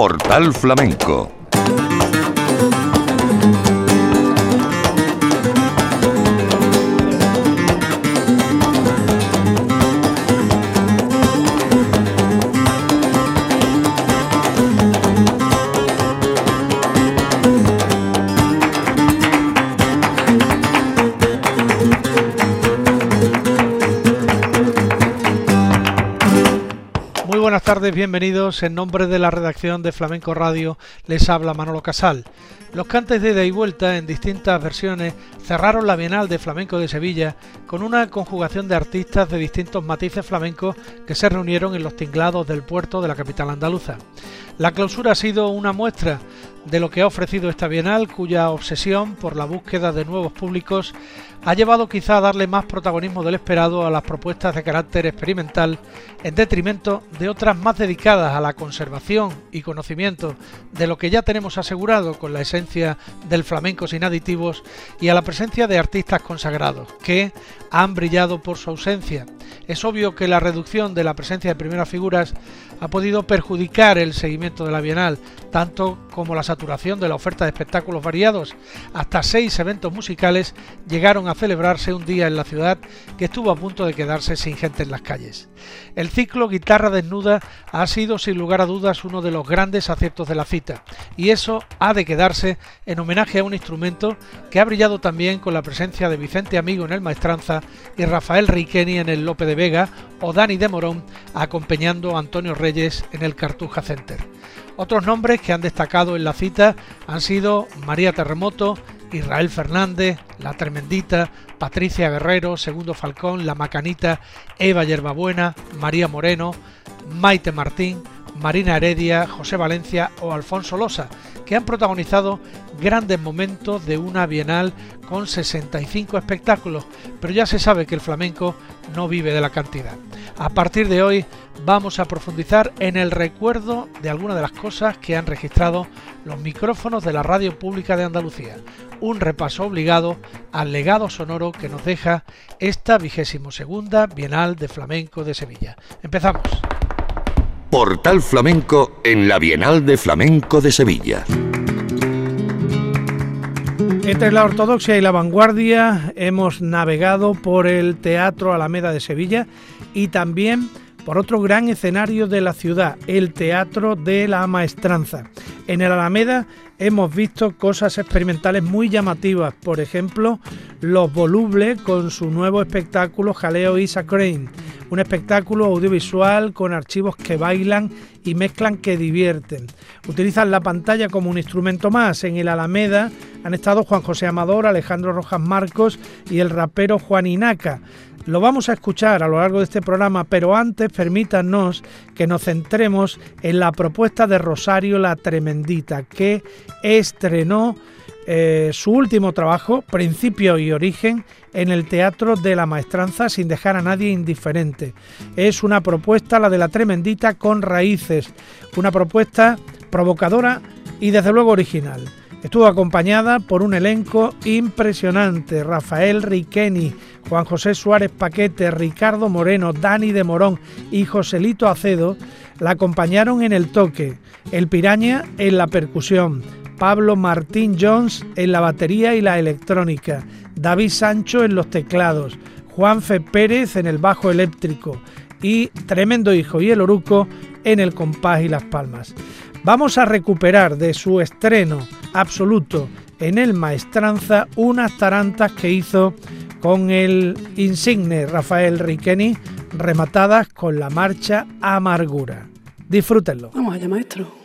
Portal Flamenco tardes, bienvenidos. En nombre de la redacción de Flamenco Radio les habla Manolo Casal. Los cantes de ida y vuelta en distintas versiones cerraron la Bienal de Flamenco de Sevilla con una conjugación de artistas de distintos matices flamencos que se reunieron en los tinglados del puerto de la capital andaluza. La clausura ha sido una muestra de lo que ha ofrecido esta Bienal, cuya obsesión por la búsqueda de nuevos públicos ha llevado quizá a darle más protagonismo del esperado a las propuestas de carácter experimental en detrimento de otras más dedicadas a la conservación y conocimiento de lo que ya tenemos asegurado con la esencia del flamenco sin aditivos y a la presencia de artistas consagrados que han brillado por su ausencia. Es obvio que la reducción de la presencia de primeras figuras ha podido perjudicar el seguimiento de la Bienal, tanto como la saturación de la oferta de espectáculos variados. Hasta seis eventos musicales llegaron a celebrarse un día en la ciudad que estuvo a punto de quedarse sin gente en las calles. El ciclo Guitarra Desnuda ha sido sin lugar a dudas uno de los grandes aciertos de la cita, y eso ha de quedarse en homenaje a un instrumento que ha brillado también con la presencia de Vicente Amigo en el Maestranza y Rafael Riqueni en el Lope de Vega o Dani de Morón acompañando a Antonio Reyes en el Cartuja Center. Otros nombres que han destacado en la cita han sido María Terremoto, Israel Fernández, La Tremendita, Patricia Guerrero, Segundo Falcón, La Macanita, Eva Yerbabuena, María Moreno, Maite Martín, Marina Heredia, José Valencia o Alfonso Losa, que han protagonizado grandes momentos de una bienal con 65 espectáculos, pero ya se sabe que el flamenco no vive de la cantidad. A partir de hoy vamos a profundizar en el recuerdo de algunas de las cosas que han registrado los micrófonos de la Radio Pública de Andalucía, un repaso obligado al legado sonoro que nos deja esta vigésimo segunda Bienal de Flamenco de Sevilla. Empezamos. Portal Flamenco en la Bienal de Flamenco de Sevilla. Entre la ortodoxia y la vanguardia hemos navegado por el Teatro Alameda de Sevilla y también por otro gran escenario de la ciudad, el Teatro de la Maestranza. En el Alameda hemos visto cosas experimentales muy llamativas, por ejemplo, Los Volubles con su nuevo espectáculo Jaleo Isa Crane un espectáculo audiovisual con archivos que bailan y mezclan que divierten. Utilizan la pantalla como un instrumento más. En el Alameda han estado Juan José Amador, Alejandro Rojas Marcos y el rapero Juan Inaca. Lo vamos a escuchar a lo largo de este programa, pero antes permítanos que nos centremos en la propuesta de Rosario La Tremendita, que estrenó eh, su último trabajo, Principio y Origen, en el Teatro de la Maestranza sin dejar a nadie indiferente. Es una propuesta, la de la Tremendita, con raíces, una propuesta provocadora y desde luego original. Estuvo acompañada por un elenco impresionante, Rafael Riqueni, Juan José Suárez Paquete, Ricardo Moreno, Dani de Morón y Joselito Acedo la acompañaron en el toque, el piraña en la percusión, Pablo Martín Jones en la batería y la electrónica, David Sancho en los teclados, Juanfe Pérez en el bajo eléctrico. Y Tremendo Hijo y el Oruco en el compás y las palmas. Vamos a recuperar de su estreno absoluto en el Maestranza unas tarantas que hizo con el insigne Rafael Riqueni rematadas con la marcha Amargura. Disfrútenlo. Vamos allá, maestro.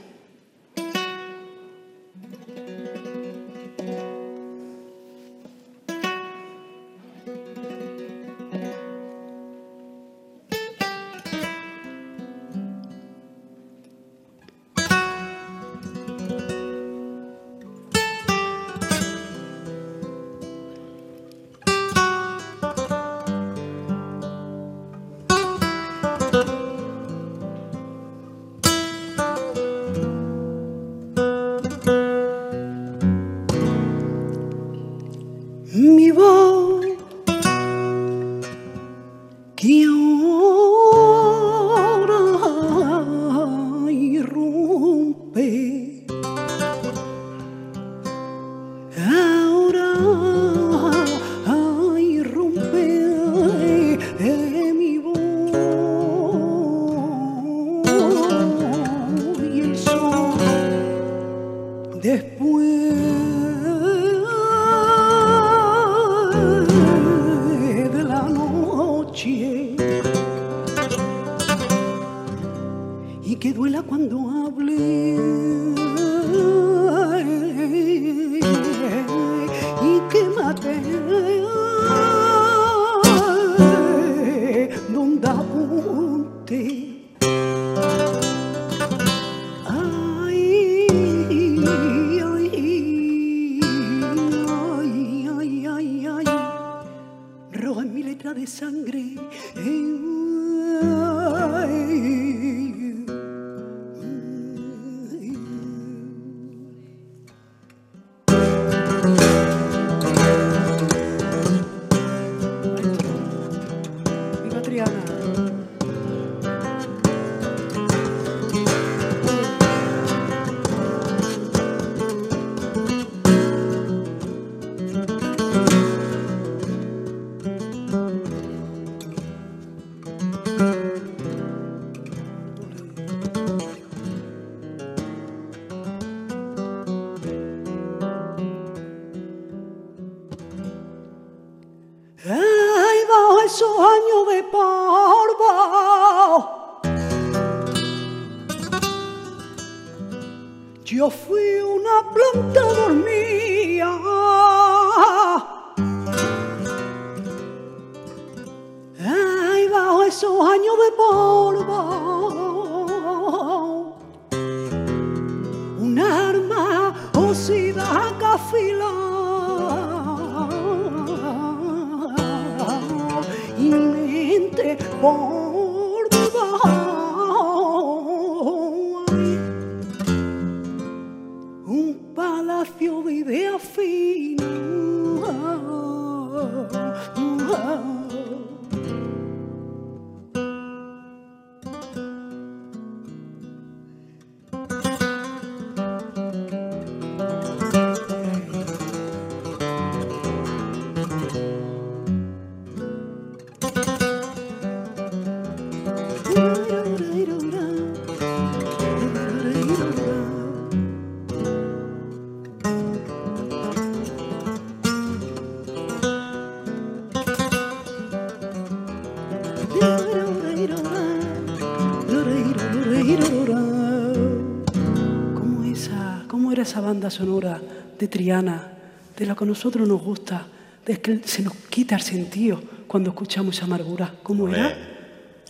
Banda sonora de Triana, de la que a nosotros nos gusta, de que se nos quita el sentido cuando escuchamos esa amargura? ¿Cómo era?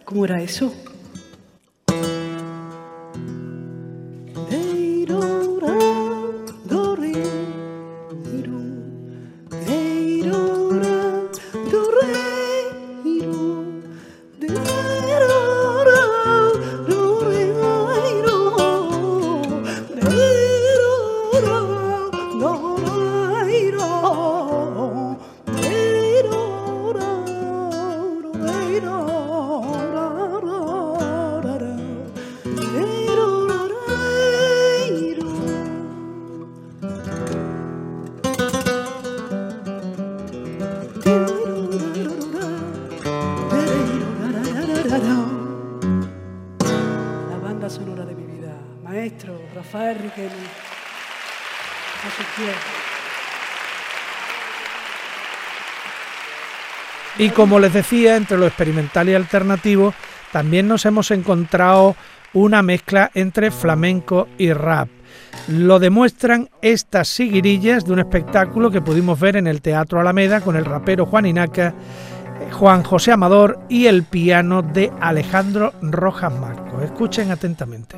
¿Cómo era eso? Y como les decía, entre lo experimental y alternativo, también nos hemos encontrado una mezcla entre flamenco y rap. Lo demuestran estas siguirillas de un espectáculo que pudimos ver en el Teatro Alameda con el rapero Juan Inaca, eh, Juan José Amador y el piano de Alejandro Rojas Marcos. Escuchen atentamente.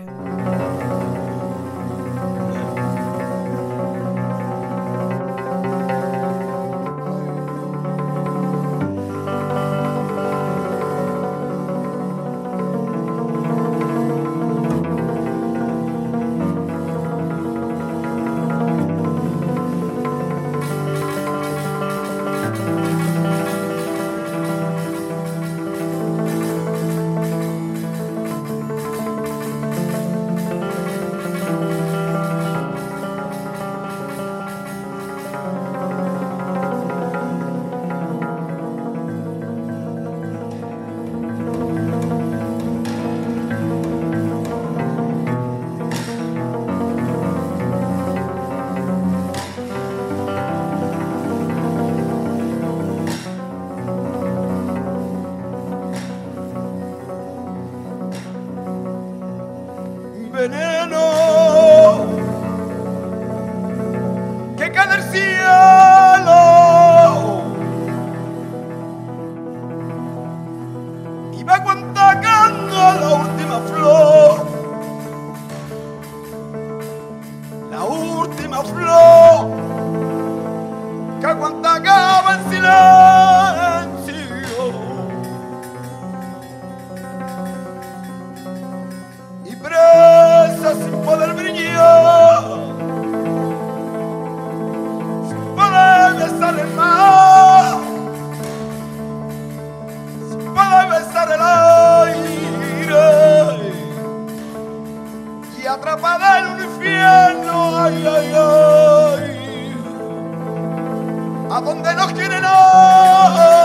a donde nos quieren hoy.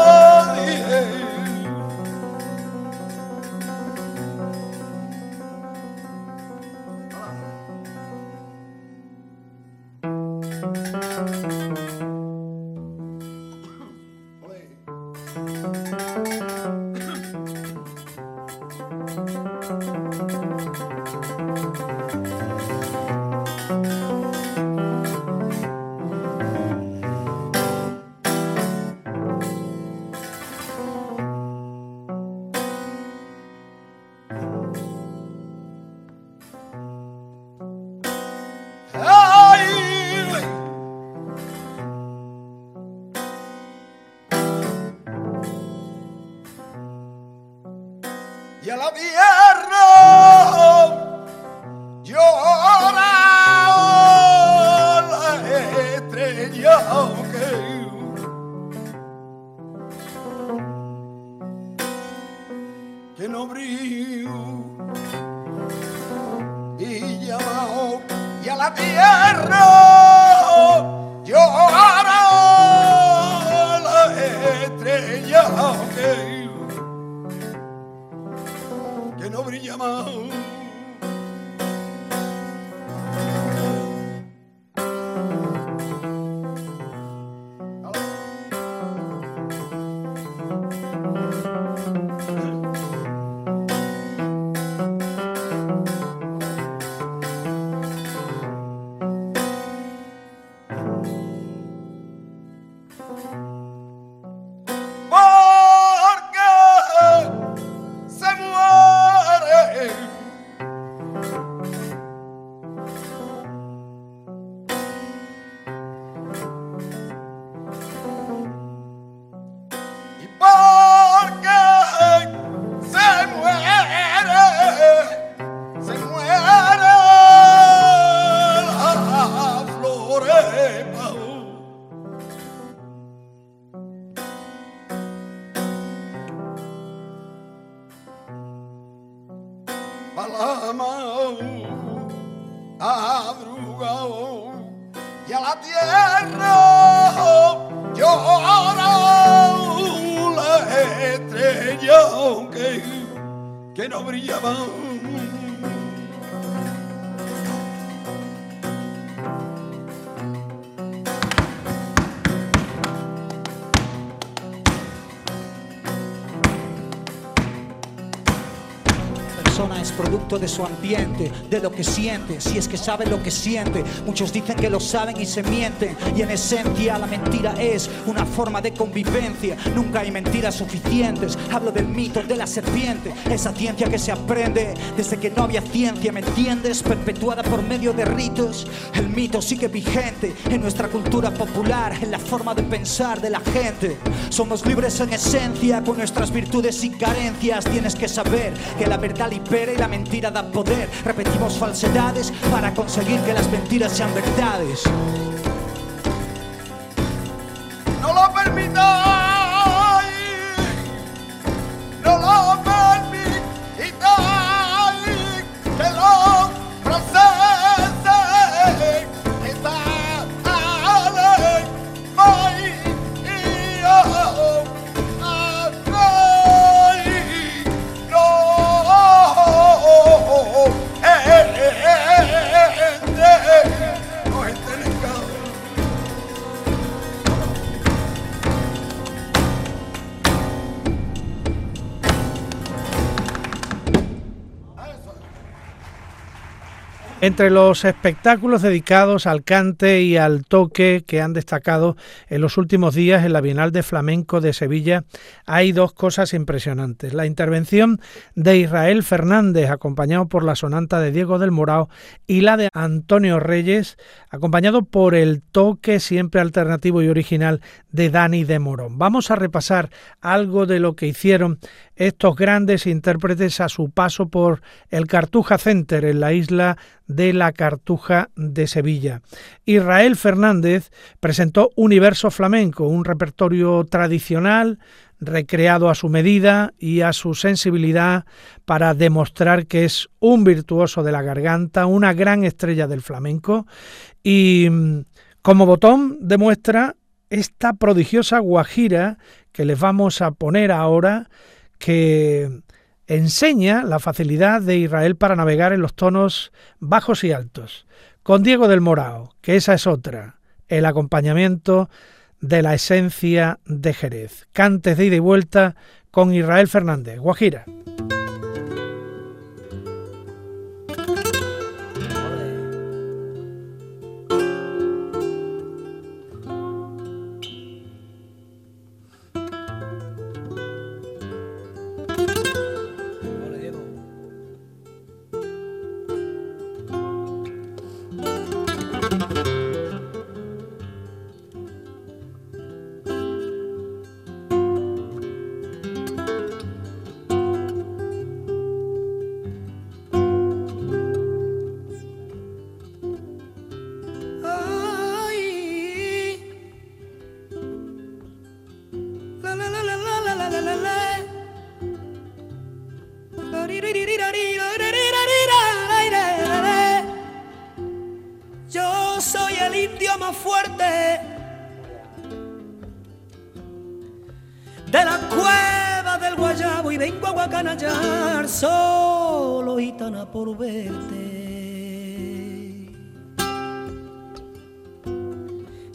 De su ambiente, de lo que siente, si es que sabe lo que siente. Muchos dicen que lo saben y se mienten, y en esencia la mentira es una forma de convivencia. Nunca hay mentiras suficientes. Hablo del mito de la serpiente, esa ciencia que se aprende desde que no había ciencia, ¿me entiendes? Perpetuada por medio de ritos. El mito sigue vigente en nuestra cultura popular, en la forma de pensar de la gente. Somos libres en esencia, con nuestras virtudes y carencias. Tienes que saber que la verdad libera y la mentira da poder. Repetimos falsedades para conseguir que las mentiras sean verdades. Entre los espectáculos dedicados al cante y al toque que han destacado en los últimos días en la Bienal de Flamenco de Sevilla, hay dos cosas impresionantes. La intervención de Israel Fernández, acompañado por la sonanta de Diego del Morao, y la de Antonio Reyes, acompañado por el toque siempre alternativo y original de Dani de Morón. Vamos a repasar algo de lo que hicieron estos grandes intérpretes a su paso por el Cartuja Center en la isla de la Cartuja de Sevilla. Israel Fernández presentó Universo Flamenco, un repertorio tradicional recreado a su medida y a su sensibilidad para demostrar que es un virtuoso de la garganta, una gran estrella del flamenco y como botón demuestra esta prodigiosa guajira que les vamos a poner ahora que enseña la facilidad de Israel para navegar en los tonos bajos y altos. Con Diego del Morao, que esa es otra, el acompañamiento de la esencia de Jerez. Cantes de ida y vuelta con Israel Fernández, Guajira.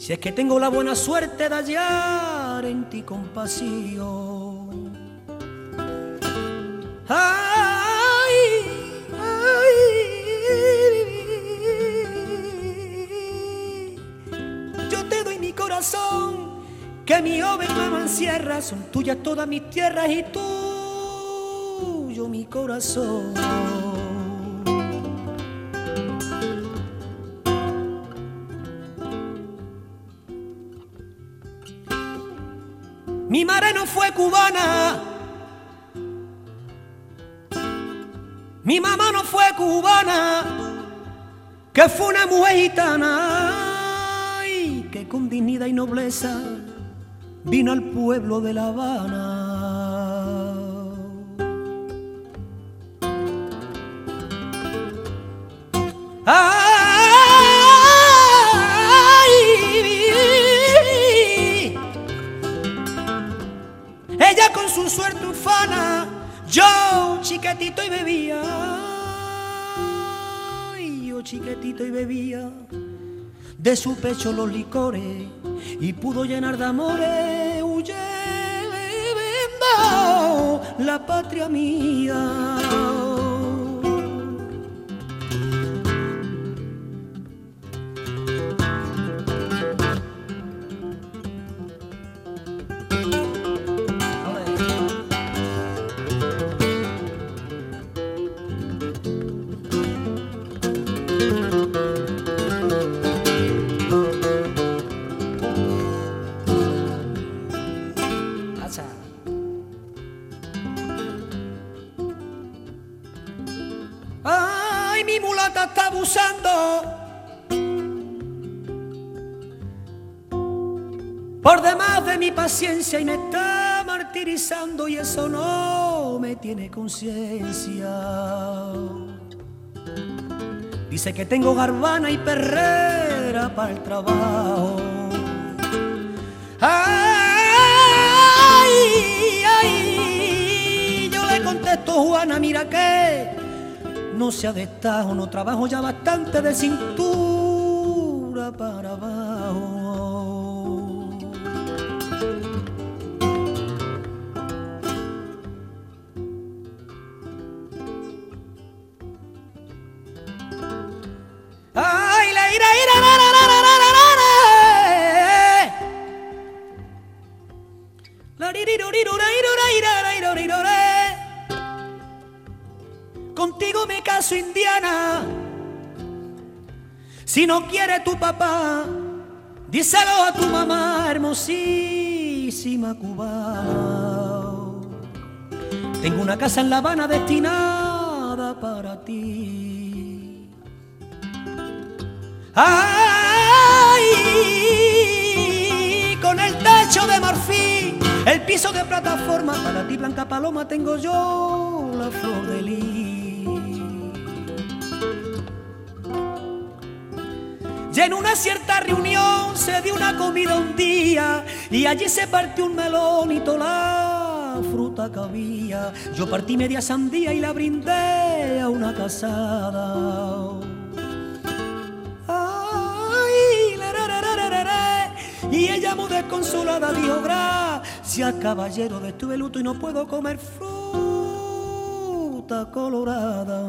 Si es que tengo la buena suerte de hallar en ti compasión. Ay, ay, yo te doy mi corazón, que mi joven mamá encierra, son tuyas todas mis tierras y tuyo mi corazón. Cubana. Mi mamá no fue cubana, que fue una mujer gitana y que con dignidad y nobleza vino al pueblo de La Habana. Chiquitito y bebía, y yo chiquitito y bebía. De su pecho los licores y pudo llenar de amores, huyendo la patria mía. Y eso no me tiene conciencia. Dice que tengo garbana y perrera para el trabajo. Ay, ay, yo le contesto, Juana, mira que no sea de no trabajo ya bastante de cintura indiana. Si no quiere tu papá, díselo a tu mamá hermosísima cubana. Tengo una casa en La Habana destinada para ti. Ay, con el techo de marfil, el piso de plataforma, para ti Blanca Paloma tengo yo la flor de lis. Y en una cierta reunión se dio una comida un día y allí se partió un melón y toda la fruta que había. Yo partí media sandía y la brindé a una casada. Ay, la. Y ella muy desconsolada dijo, gracias caballero, de estuve luto y no puedo comer fruta colorada.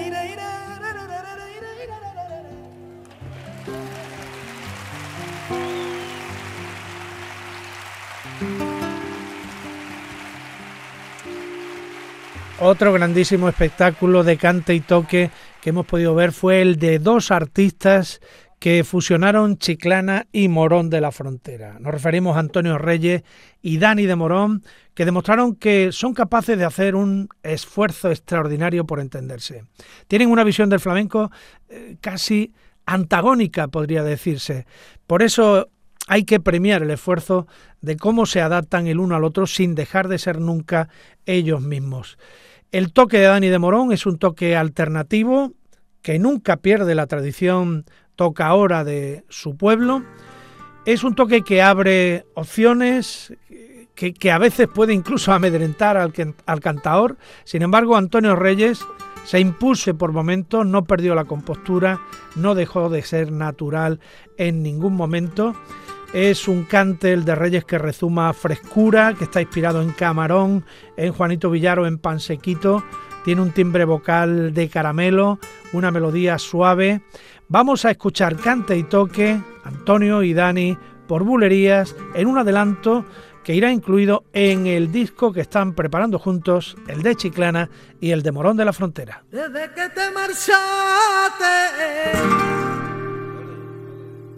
Otro grandísimo espectáculo de cante y toque que hemos podido ver fue el de dos artistas que fusionaron Chiclana y Morón de la Frontera. Nos referimos a Antonio Reyes y Dani de Morón, que demostraron que son capaces de hacer un esfuerzo extraordinario por entenderse. Tienen una visión del flamenco eh, casi antagónica, podría decirse. Por eso hay que premiar el esfuerzo de cómo se adaptan el uno al otro sin dejar de ser nunca ellos mismos. El toque de Dani de Morón es un toque alternativo que nunca pierde la tradición toca ahora de su pueblo. Es un toque que abre opciones, que, a veces puede incluso amedrentar al, al cantaor. Sin embargo, Antonio Reyes se impuso por momentos, no perdió la compostura, no dejó de ser natural en ningún momento. Es un cante el de Reyes que rezuma frescura, que está inspirado en Camarón, en Juanito Villaro, en Pansequito. Tiene un timbre vocal de caramelo, una melodía suave. Vamos a escuchar cante y toque, Antonio y Dani, por bulerías, en un adelanto que irá incluido en el disco que están preparando juntos, el de Chiclana y el de Morón de la Frontera. Desde que te marchaste,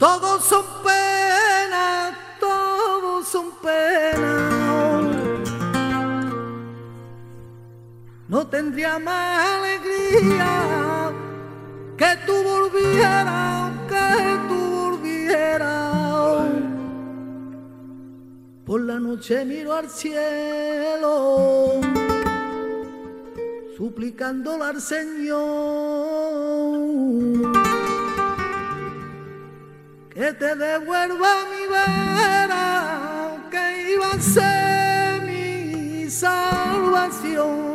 todos son penas, todos son penas. No tendría más alegría que tú volvieras, que tú volvieras. Por la noche miro al cielo, suplicándole al Señor que te devuelva mi vera, que iba a ser mi salvación.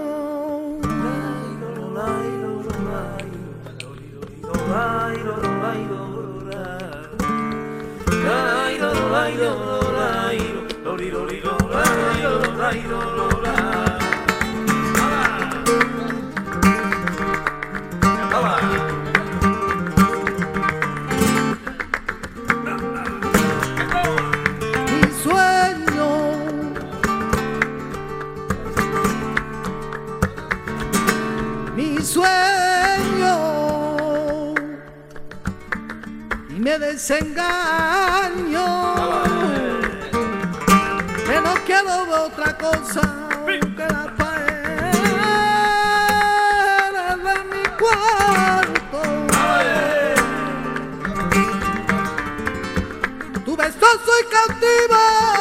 Mi desengaño. Que no quiero otra cosa que las paredes de mi cuarto. Tu beso soy cautivo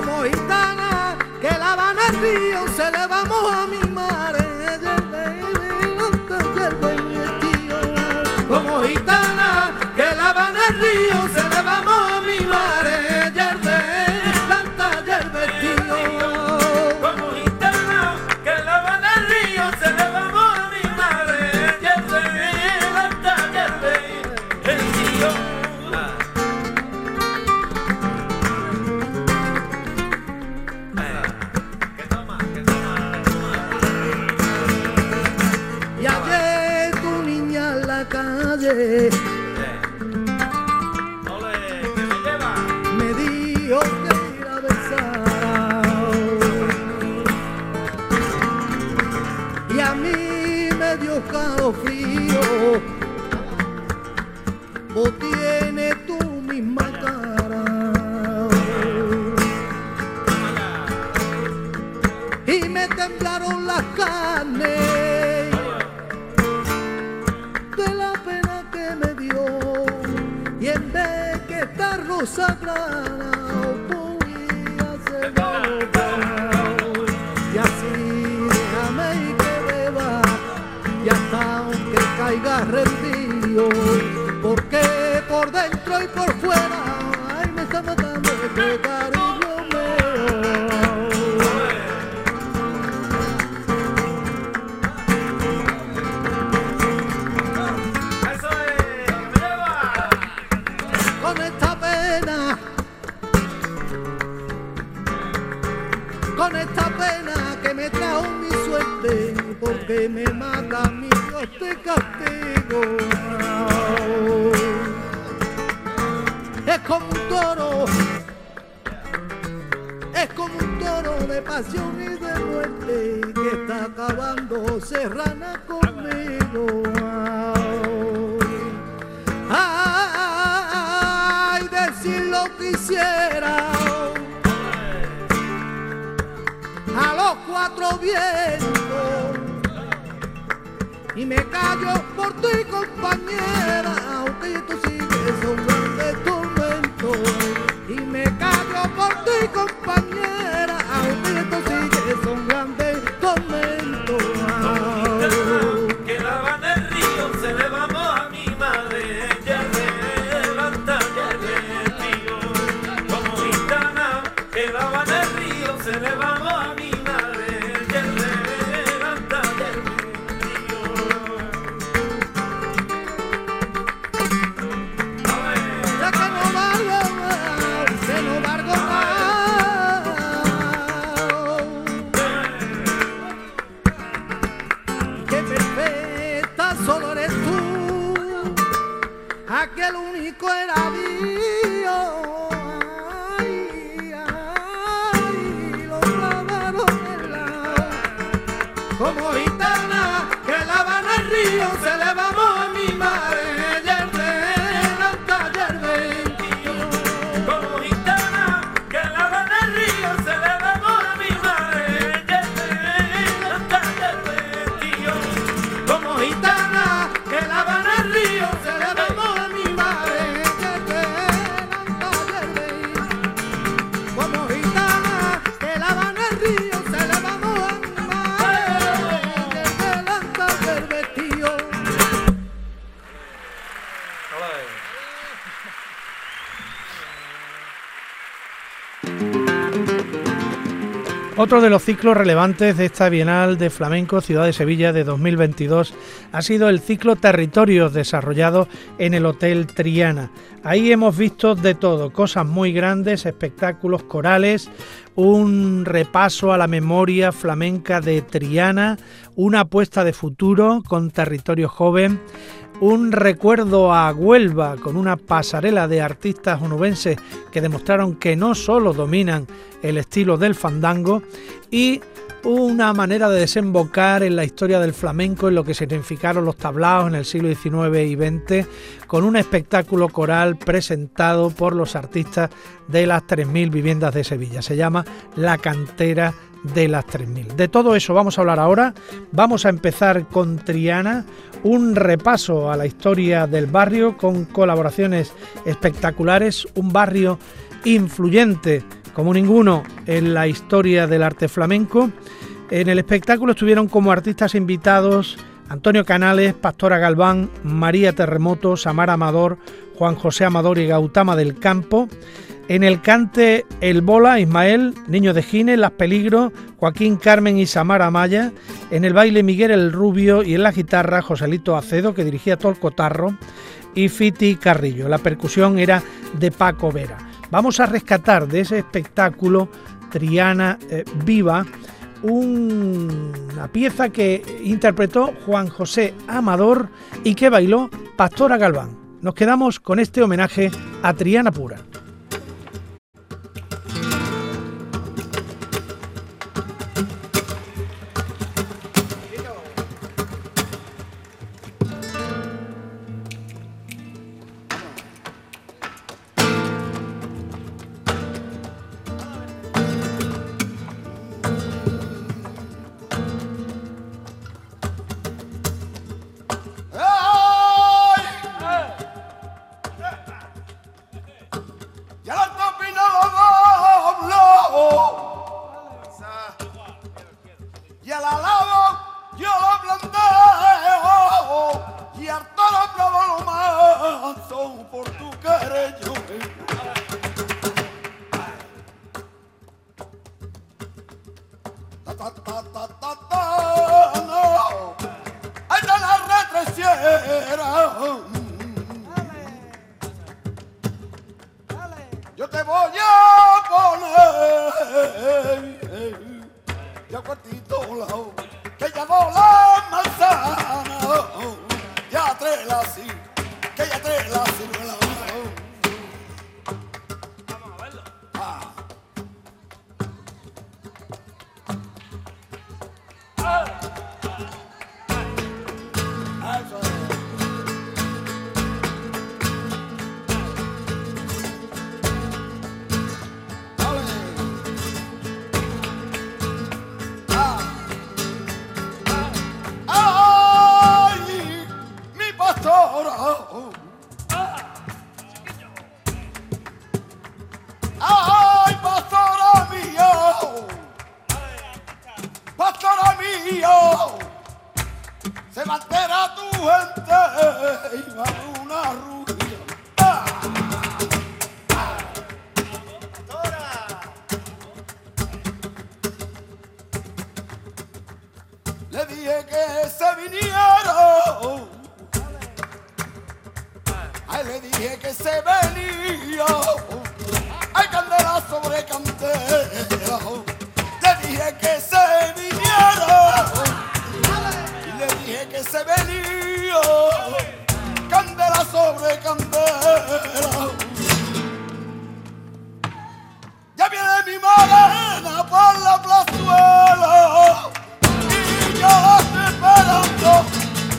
como gitana que lavan el río se le vamos a mi madre como gitana que lavan el río se le vamos a mi madre y así déjame y que beba y hasta aunque caiga rendido porque por dentro y por fuera ay me está matando este Es como un toro, es como un toro de pasión y de muerte que está acabando serrana conmigo. Ay, decir lo quisiera, los cuatro vientos. Y me callo por ti, compañera, aunque tú sigues un grande tormento. Y me callo por ti, compañera, Otro de los ciclos relevantes de esta Bienal de Flamenco Ciudad de Sevilla de 2022 ha sido el ciclo Territorios desarrollado en el Hotel Triana. Ahí hemos visto de todo, cosas muy grandes, espectáculos corales, un repaso a la memoria flamenca de Triana, una apuesta de futuro con Territorio Joven, un recuerdo a Huelva con una pasarela de artistas onubenses que demostraron que no solo dominan el estilo del fandango y una manera de desembocar en la historia del flamenco, en lo que significaron los tablaos en el siglo XIX y XX, con un espectáculo coral presentado por los artistas de las 3.000 viviendas de Sevilla. Se llama La Cantera de las 3.000. De todo eso vamos a hablar ahora. Vamos a empezar con Triana, un repaso a la historia del barrio con colaboraciones espectaculares, un barrio influyente como ninguno en la historia del arte flamenco. En el espectáculo estuvieron como artistas invitados Antonio Canales, Pastora Galván, María Terremoto, Samara Amador, Juan José Amador y Gautama del Campo. En el cante El Bola, Ismael, Niño de Gine, Las Peligros, Joaquín Carmen y Samara Maya. En el baile Miguel el Rubio y en la guitarra Joselito Acedo, que dirigía todo el cotarro, y Fiti Carrillo. La percusión era de Paco Vera. Vamos a rescatar de ese espectáculo Triana eh, Viva un- una pieza que interpretó Juan José Amador y que bailó Pastora Galván. Nos quedamos con este homenaje a Triana Pura. Se va tu gente y va una rubia. Ah. Le dije que se viniera. Ay, le dije que se venía. Hay candela sobre candela. Le dije que se se venía. Candela sobre candela. Ya viene mi morena por la plazuela. Y yo la estoy esperando.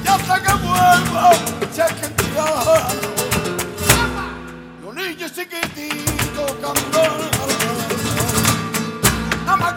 Ya hasta que vuelva. Entiendo. Los niños chiquititos cantando. Nada más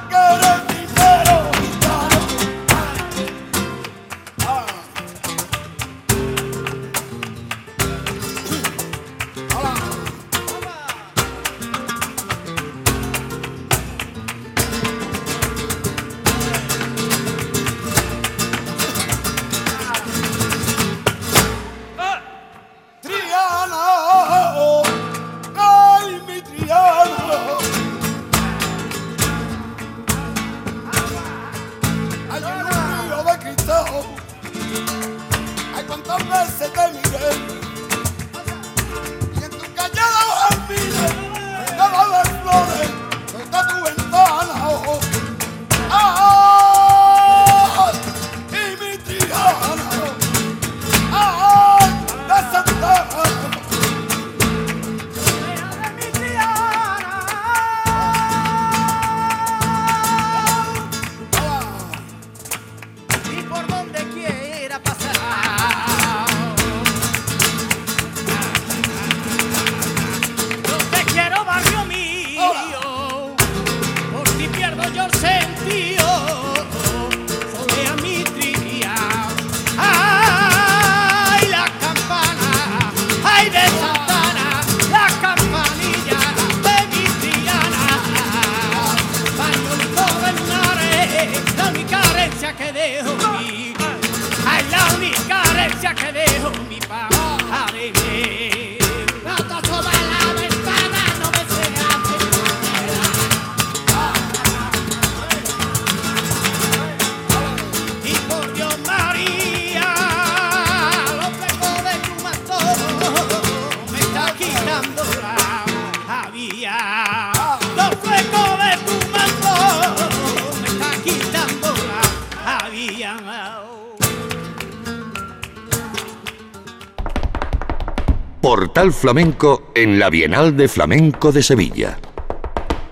Portal Flamenco en la Bienal de Flamenco de Sevilla.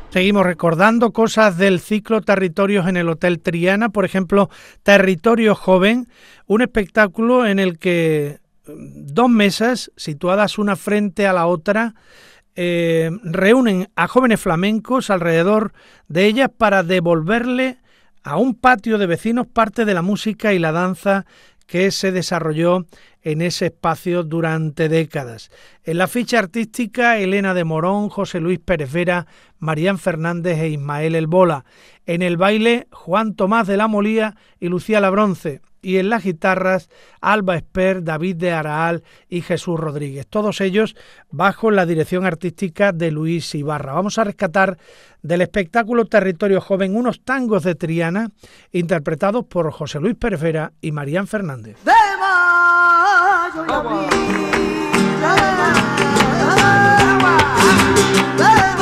Seguimos recordando cosas del ciclo Territorios en el Hotel Triana, por ejemplo, Territorio Joven, un espectáculo en el que mm, dos mesas situadas una frente a la otra eh, reúnen a jóvenes flamencos alrededor de ellas para devolverle a un patio de vecinos parte de la música y la danza que se desarrolló en ese espacio durante décadas. En la ficha artística, Elena de Morón, José Luis Pérez Vera, Marían Fernández e Ismael El Bola. En el baile, Juan Tomás de la Molía y Lucía Labronce. Y en las guitarras, Alba Esper, David de Araal y Jesús Rodríguez. Todos ellos bajo la dirección artística de Luis Ibarra. Vamos a rescatar del espectáculo Territorio Joven unos tangos de Triana interpretados por José Luis Pérez Vera y Marían Fernández. De mayo y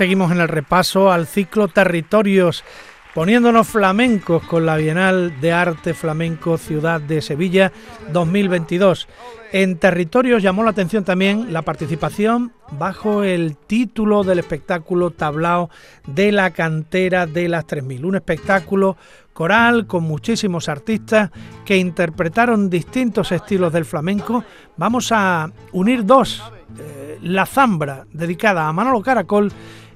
Seguimos en el repaso al ciclo Territorios, poniéndonos flamencos con la Bienal de Arte Flamenco Ciudad de Sevilla 2022. En Territorios llamó la atención también la participación bajo el título del espectáculo Tablao de la Cantera de las 3000, un espectáculo coral con muchísimos artistas que interpretaron distintos estilos del flamenco. Vamos a unir dos, eh, la zambra dedicada a Manolo Caracol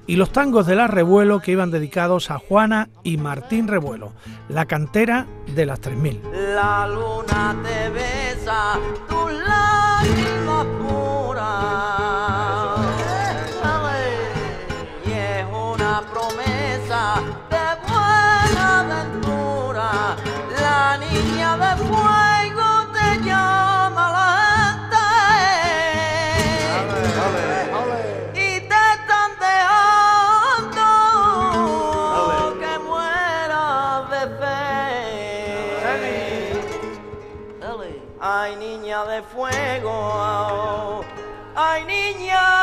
y los tangos de las Revuelo que iban dedicados a Juana y Martín Revuelo, la cantera de las 3000. La luna te besa, tus lágrimas puras. niña de fuego. Ay, niña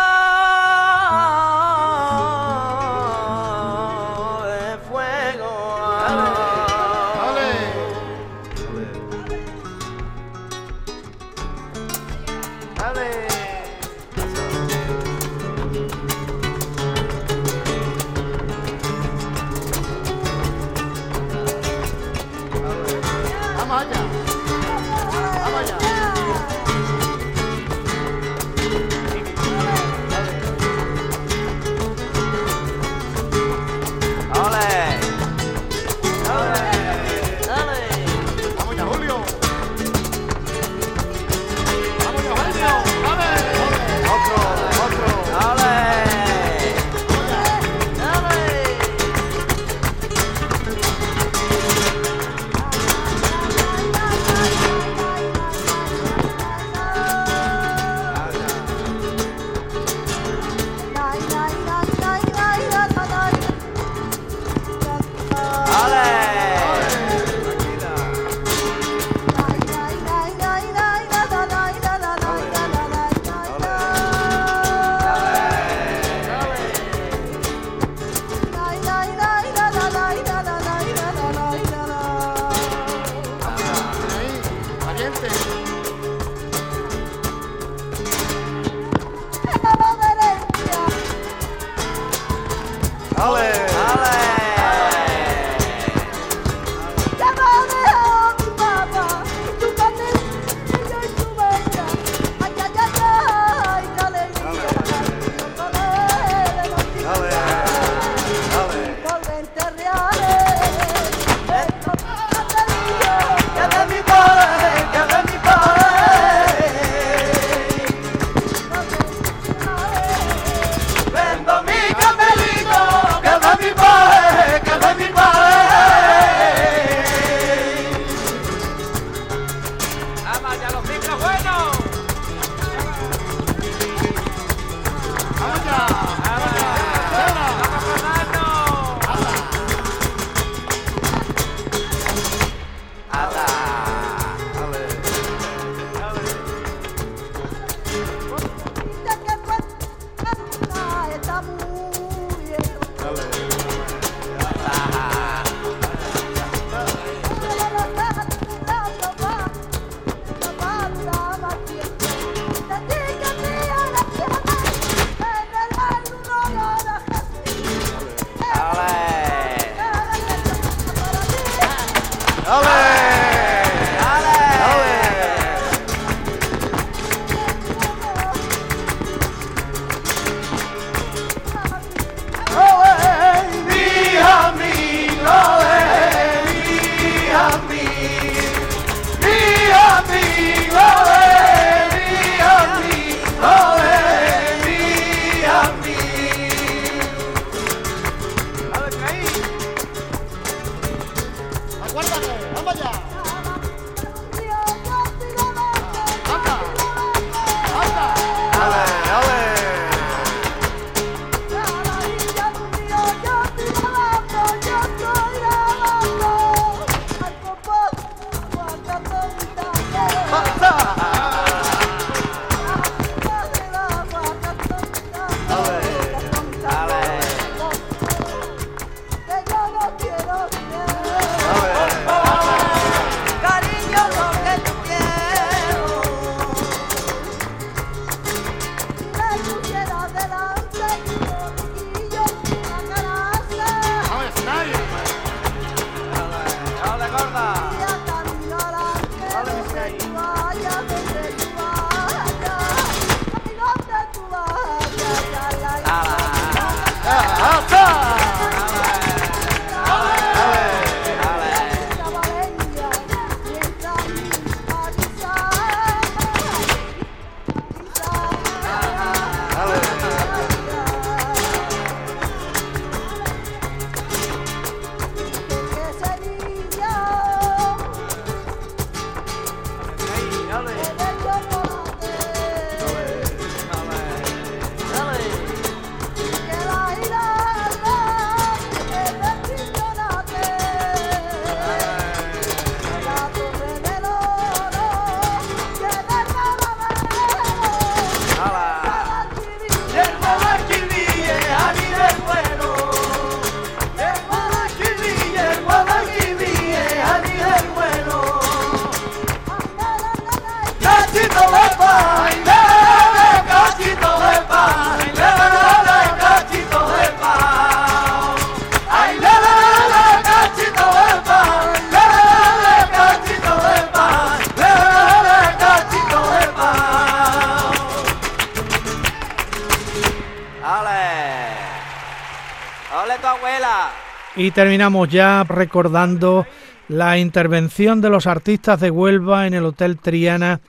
terminamos ya recordando la intervención de los artistas de Huelva en el Hotel Triana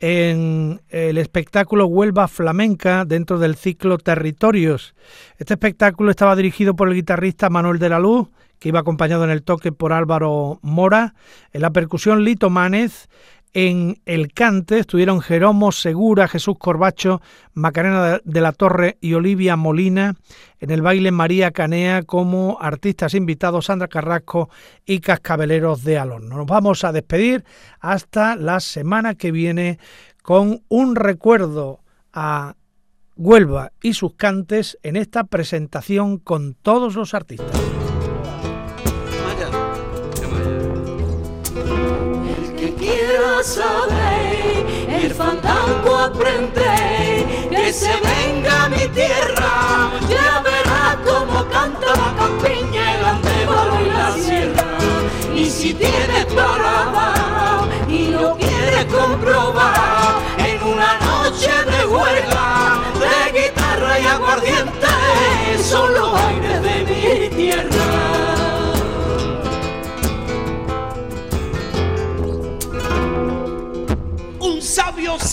en el espectáculo Huelva Flamenca dentro del ciclo Territorios. Este espectáculo estaba dirigido por el guitarrista Manuel de la Luz, que iba acompañado en el toque por Álvaro Mora, en la percusión Lito Mánez, en el cante estuvieron Jeromo Segura, Jesús Corbacho, Macarena de la Torre y Olivia Molina. En el baile María Canea como artistas invitados Sandra Carrasco y Cascabeleros de Alón. Nos vamos a despedir hasta la semana que viene con un recuerdo a Huelva y sus cantes en esta presentación con todos los artistas. Saber el fandango aprender que se venga a mi tierra ya verá cómo canta la campiña el andévalo y la sierra. Y si tiene parada y lo quiere comprobar en una noche de huelga de guitarra y aguardiente son los aires de mi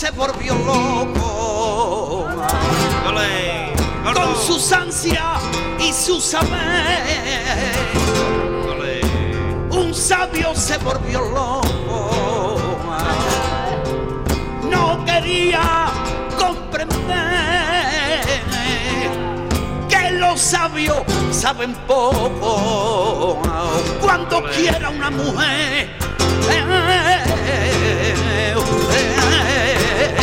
se volvió loco con sus ansias y su saber. Un sabio se volvió loco, no quería comprender que los sabios saben poco. Cuando quiera una mujer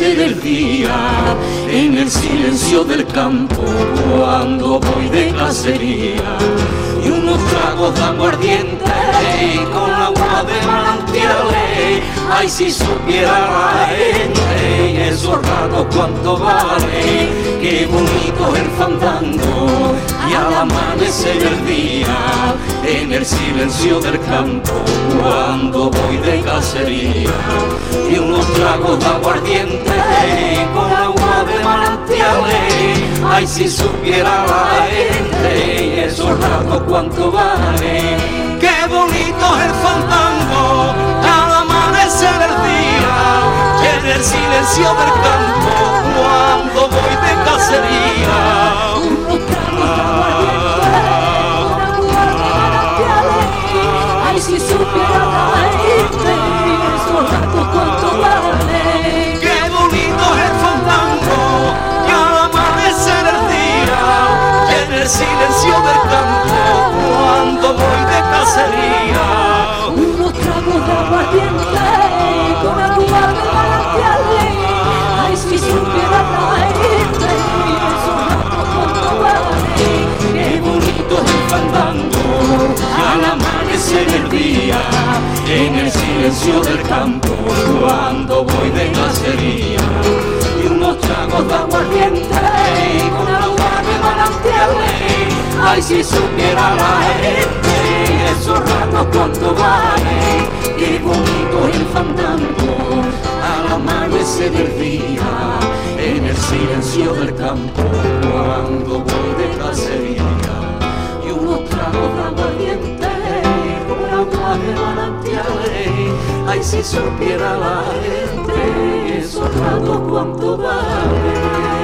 del día, en el silencio del campo, cuando voy de cacería. Y unos tragos de aguardiente con agua de manantiales, ay si supiera la y esos ratos cuánto vale, qué bonito el y al amanecer del día, en el silencio del campo, cuando voy de cacería, y unos tragos de aguardiente con agua de manantiales, ay si supiera la gente esos ratos cuánto vale, qué bonito es el fandango al amanecer del día, en el silencio del campo, cuando voy de cacería. El silencio del campo, cuando voy de cacería. Unos tragos de aguardiente, con agua de manantiales. Ay, si supiera la gente, esos ratos cuánto vale. Qué bonito es el fandango, al amanecer el día, en el silencio del campo, cuando voy de cacería. Y tragos de aguardiente, con agua de manantiales. Ay, si supiera la gente, esos ratos cuánto vale. Qué bonito el fandango, al amanecer el día, en el silencio del campo, cuando voy de cacería. Y unos tragos de aguardiente, con agua de manantiales. Ay, si supiera la gente, esos ratos cuánto vale.